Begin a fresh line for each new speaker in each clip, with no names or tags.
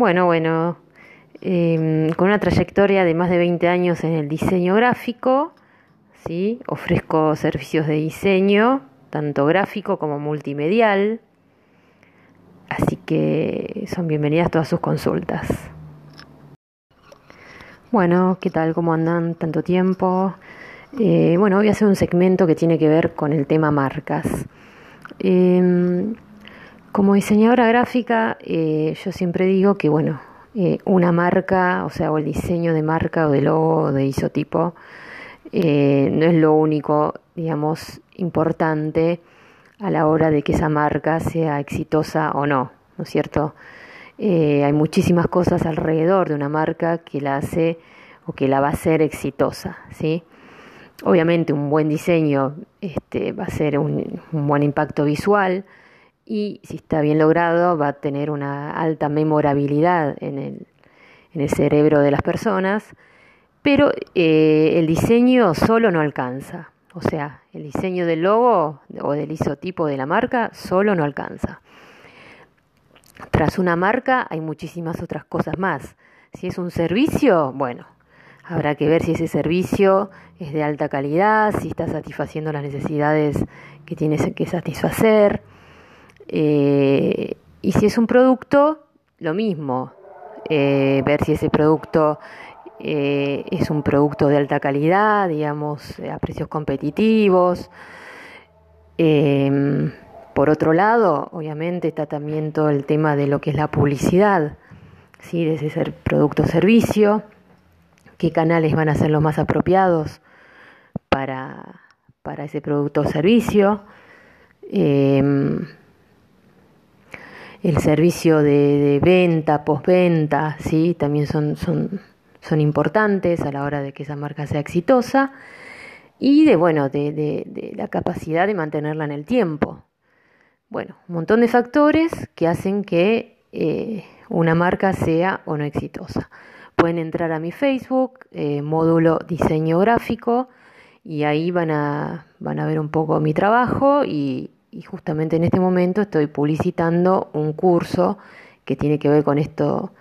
Bueno, bueno, em, con una trayectoria de más de 20 años en el diseño gráfico, ¿sí? ofrezco servicios de diseño, tanto gráfico como multimedial, así que son bienvenidas todas sus consultas. Bueno, ¿qué tal? ¿Cómo andan? Tanto tiempo. Eh, bueno, voy a hacer un segmento que tiene que ver con el tema marcas. Em, como diseñadora gráfica, eh, yo siempre digo que, bueno, eh, una marca, o sea, o el diseño de marca o de logo o de isotipo, no es lo único, digamos, importante a la hora de que esa marca sea exitosa o no, ¿no es cierto? Eh, hay muchísimas cosas alrededor de una marca que la hace o que la va a hacer exitosa, ¿sí? Obviamente un buen diseño este, va a ser un, buen impacto visual y si está bien logrado va a tener una alta memorabilidad en el, en el cerebro de las personas, pero eh, el diseño solo no alcanza. O sea, el diseño del logo o del isotipo de la marca solo no alcanza. Tras una marca hay muchísimas otras cosas más. Si es un servicio, bueno, habrá que ver si ese servicio es de alta calidad, si está satisfaciendo las necesidades que tienes que satisfacer. Eh, y si es un producto, lo mismo, eh, ver si ese producto eh, es un producto de alta calidad, digamos, a precios competitivos. Por otro lado, obviamente está también todo el tema de lo que es la publicidad, ¿sí? de ese producto o servicio, qué canales van a ser los más apropiados para, para ese producto o servicio. Em, el servicio de, venta, postventa, ¿sí? también son, son, son, importantes a la hora de que esa marca sea exitosa y de, bueno, de, de la capacidad de mantenerla en el tiempo. Bueno, un montón de factores que hacen que eh, una marca sea o no exitosa. Pueden entrar a mi Facebook, eh, módulo diseño gráfico, y ahí van a, van a ver un poco mi trabajo y, justamente en este momento estoy publicitando un curso que tiene que ver con esto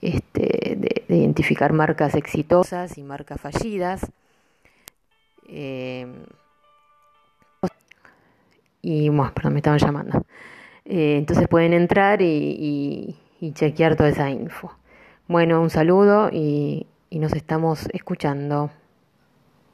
este, de, identificar marcas exitosas y marcas fallidas. Eh, y bueno, perdón, me estaban llamando. Eh, entonces pueden entrar y, chequear toda esa info. Bueno, un saludo y nos estamos escuchando.